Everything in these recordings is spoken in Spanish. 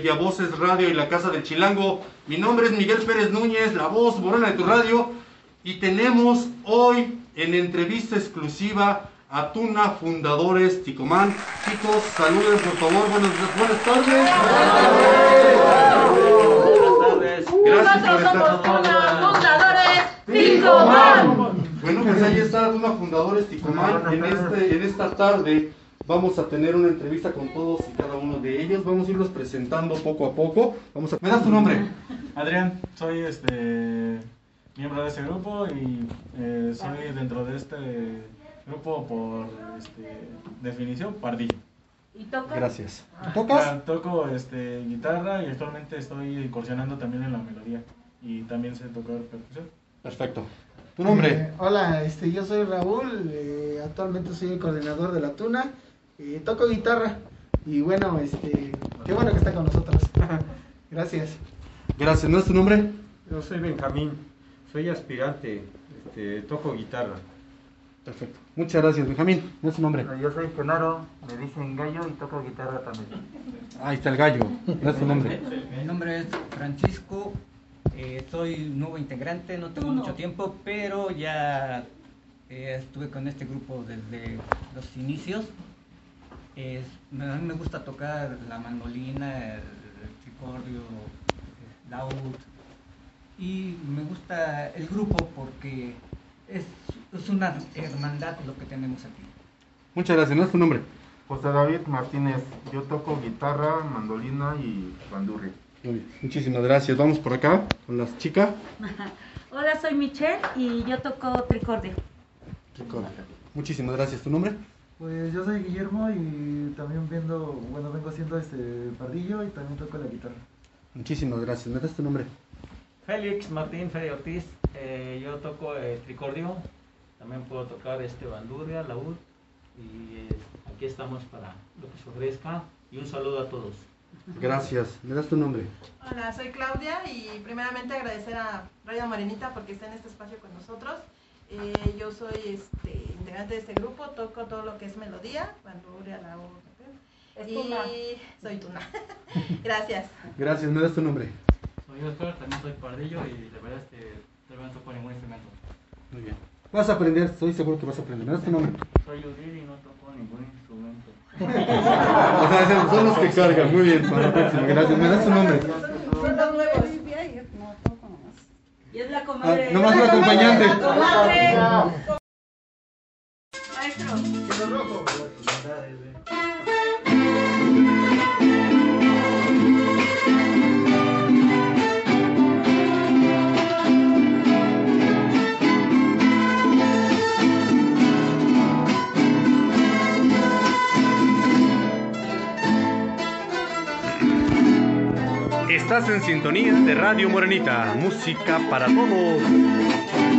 Bella Voces Radio y la Casa del Chilango. Mi nombre es Miguel Pérez Núñez, la voz morena de tu radio. Y tenemos hoy en entrevista exclusiva a Tuna Fundadores Ticomán. Chicos, saluden por favor. Buenas, buenas tardes. Buenas tardes. Gracias por estar. somos Tuna Fundadores Ticomán. Bueno, pues ahí está Tuna Fundadores Ticomán. En, este, en esta tarde vamos a tener una entrevista con todos y cada uno de ellos. Vamos a irlos presentando poco a poco. Vamos a... ¿Me das tu nombre? Adrián, soy este miembro de este grupo y eh, soy dentro de este grupo por este, definición pardillo. ¿Y toca? Gracias. ¿Tú tocas? Ah, toco este, guitarra y actualmente estoy incursionando también en la melodía y también sé tocar percusión. Perfecto. ¿Tu nombre? Eh, hola, este, yo soy Raúl, eh, actualmente soy el coordinador de la Tuna, eh, toco guitarra y bueno, este, qué bueno que está con nosotros. Gracias. Gracias. ¿No es tu nombre? Yo soy Benjamín, soy aspirante, este, toco guitarra. Perfecto. Muchas gracias, Benjamín. ¿No es tu nombre? Yo soy Genaro, me dicen gallo y toco guitarra también. Ahí está el gallo. ¿No es tu nombre? Mi nombre es Francisco, eh, soy nuevo integrante, no tengo mucho tiempo, pero ya eh, estuve con este grupo desde los inicios. Es- me- a mí me gusta tocar la mandolina, el, tricordio, el laúd, y me gusta el grupo porque es, es una hermandad lo que tenemos aquí. Muchas gracias. ¿No es tu nombre? José David Martínez, yo toco guitarra, mandolina y bandurria. Muy bien. Muchísimas gracias. Vamos por acá con las chicas. Hola, soy Michelle y yo toco tricordio. Muchísimas gracias. ¿Tu nombre? Pues yo soy Guillermo y también viendo, bueno, vengo haciendo este pardillo y también toco la guitarra. Muchísimas gracias. ¿Me das tu nombre? Félix Martín Fede Ortiz, eh, yo toco eh, tricordio, también puedo tocar este bandurria, laúd y eh, aquí estamos para lo que se ofrezca y un saludo a todos. Gracias. ¿Me das tu nombre? Hola, soy Claudia y primeramente agradecer a Radio Marinita porque está en este espacio con nosotros. Eh, yo soy este, integrante de este grupo, toco todo lo que es melodía, bandurria, la Es y Tuna. soy Tuna. Gracias. Gracias. ¿Me das tu nombre? Soy Oscar, también soy pardillo y la verdad es que todavía no toco ningún instrumento. Muy bien. Vas a aprender. Estoy seguro que vas a aprender. ¿Me das tu nombre? Soy Udil y no toco ningún instrumento. O sea, son los que cargan. Muy bien. Para la próxima. Gracias. ¿Me das tu nombre? Son los nuevos. La Ah, comadre. nomás un acompañante. La comadre. Maestro. En sintonía de Radio Morenita, música para todos.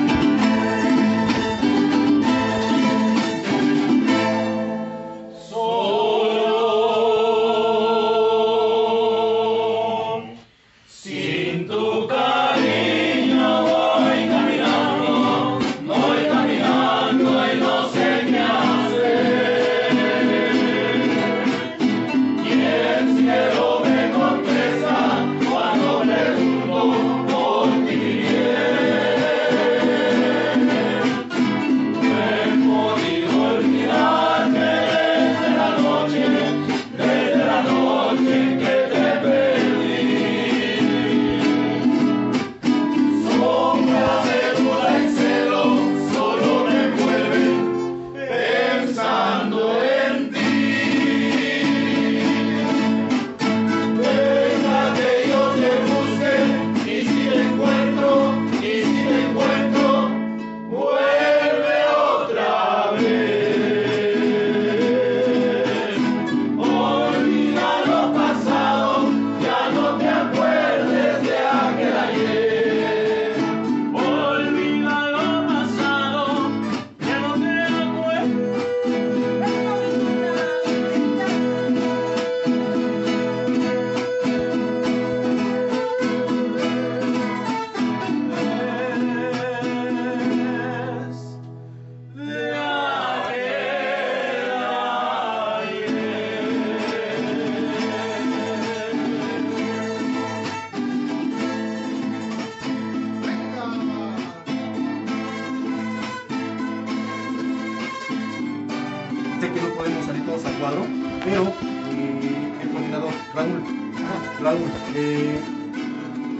Eh,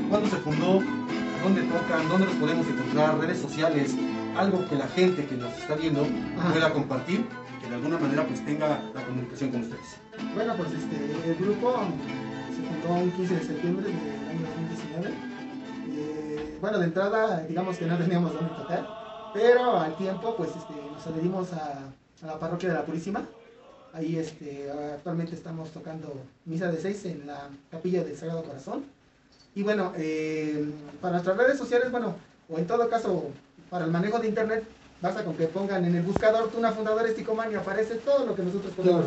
¿cuándo se fundó? ¿Dónde tocan? ¿Dónde los podemos encontrar? ¿Redes sociales? Algo que la gente que nos está viendo Ajá. pueda compartir, que de alguna manera pues tenga la comunicación con ustedes. Bueno, pues este, el grupo se fundó un 15 de septiembre del año 2019. Eh, bueno, de entrada, digamos que no teníamos dónde tocar, pero al tiempo, pues este, nos adherimos a, a la parroquia de la Purísima. Ahí este, actualmente estamos tocando misa de 6 en la capilla del Sagrado Corazón. Y bueno, eh, para nuestras redes sociales, bueno, o en todo caso, para el manejo de internet, basta con que pongan en el buscador Tuna Fundadores Ticoman y aparece todo lo que nosotros podemos.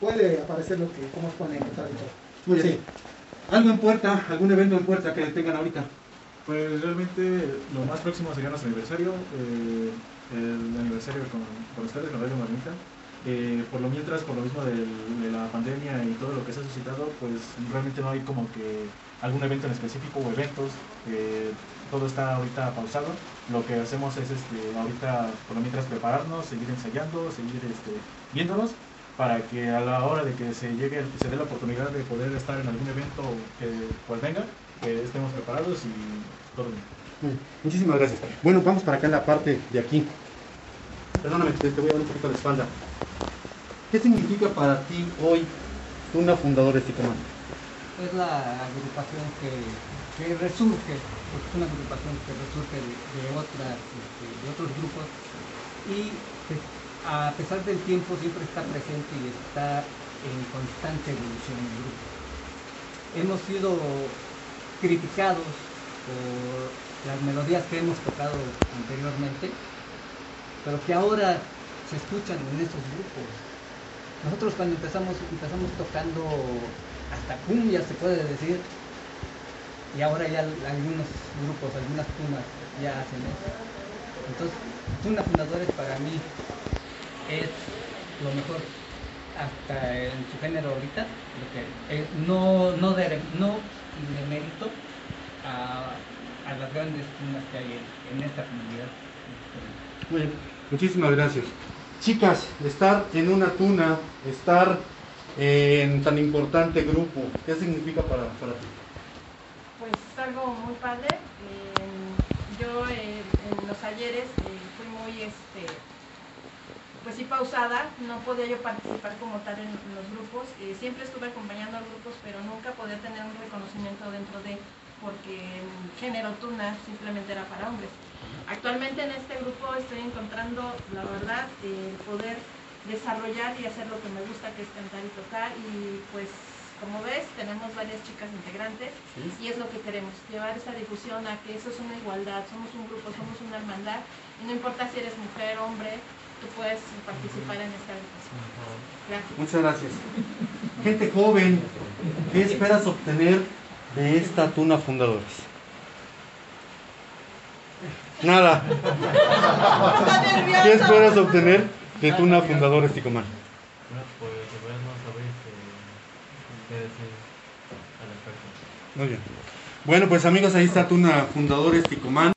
Puede aparecer lo que podemos poner en traductor. Muy bien. Sí. ¿Algo en puerta? ¿Algún evento en puerta que tengan ahorita? Pues realmente lo más próximo sería nuestro aniversario, eh, el aniversario con, con ustedes, con Radio Marmita. Eh, por lo mientras, por lo mismo de la pandemia y todo lo que se ha suscitado, pues realmente no hay como que algún evento en específico o eventos. eh, todo está ahorita pausado. Lo que hacemos es este, ahorita, por lo mientras, prepararnos, seguir ensayando, seguir este, viéndonos para que a la hora de que se llegue, se dé la oportunidad de poder estar en algún evento que pues venga, que estemos preparados y todo bien. Muchísimas gracias. Bueno, vamos para acá en la parte de aquí. Perdóname, te voy a dar un poquito la espalda. ¿Qué significa para ti hoy una fundadora de Ticoman? Es la agrupación que, resurge, es una agrupación que resurge de, otras, este, de otros grupos y que a pesar del tiempo siempre está presente y está en constante evolución el grupo. Hemos sido criticados por las melodías que hemos tocado anteriormente, pero que ahora se escuchan en estos grupos. Nosotros cuando empezamos, empezamos tocando hasta cumbia se puede decir, y ahora ya algunos grupos, algunas tunas ya hacen eso. Entonces, Tuna Fundadores para mí es lo mejor hasta en su género ahorita, lo que eh, no, no, de, no de mérito a, a las grandes tunas que hay en, en esta comunidad. Muy bien. Muchísimas gracias. Chicas, estar en una tuna, estar en tan importante grupo, ¿qué significa para, para ti? Pues es algo muy padre. Eh, yo eh, en los ayeres eh, fui muy, este, pues pausada. No podía yo participar como tal en, los grupos. Eh, siempre estuve acompañando a grupos, pero nunca podía tener un reconocimiento dentro de, porque el género tuna simplemente era para hombres. Actualmente en este grupo estoy encontrando, la verdad, el poder desarrollar y hacer lo que me gusta, que es cantar y tocar. Y pues, como ves, tenemos varias chicas integrantes y es lo que queremos, llevar esa difusión a que eso es una igualdad, somos un grupo, somos una hermandad y no importa si eres mujer, hombre, tú puedes participar en esta agrupación. Gracias. Muchas gracias. Gente joven, ¿qué esperas obtener de esta tuna fundadores? Nada. ¿Qué esperas obtener de tuna fundadores Ticomán? pues bueno saber qué decir al respecto. Muy bien. Bueno, pues amigos, ahí está Tuna Fundadores Ticomán.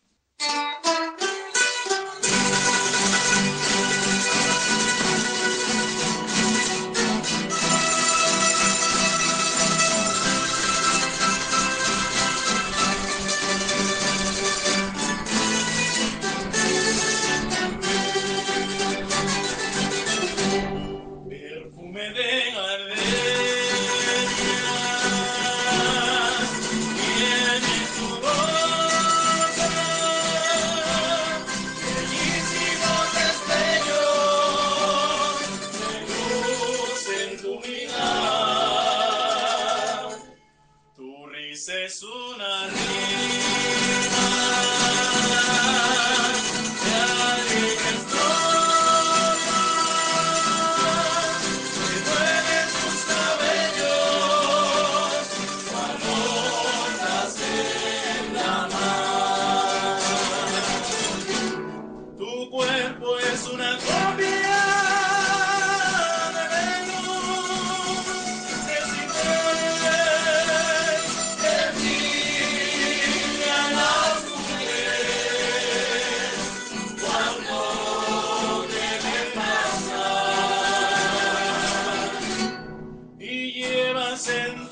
dancing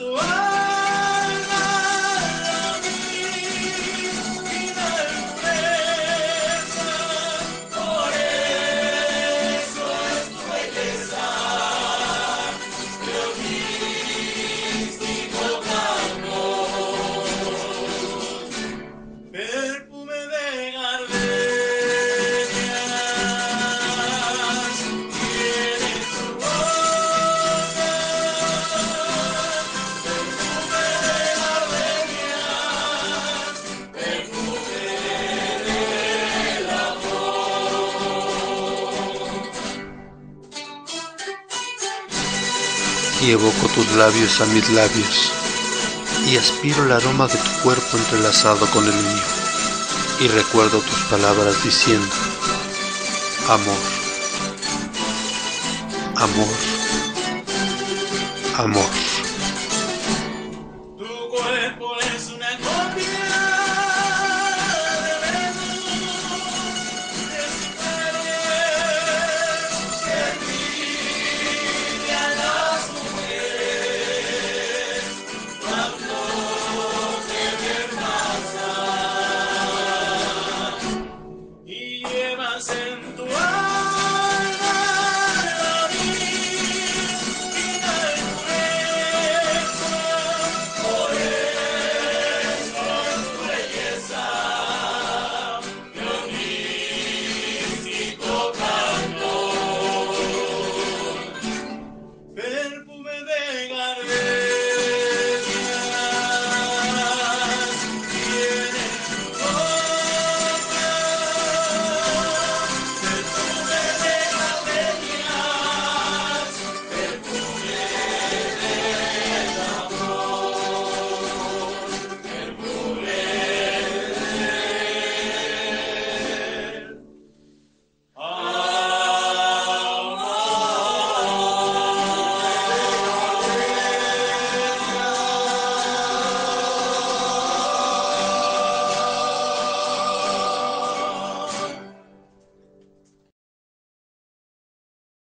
y evoco tus labios a mis labios y aspiro el aroma de tu cuerpo entrelazado con el mío y recuerdo tus palabras diciendo, amor, amor, amor.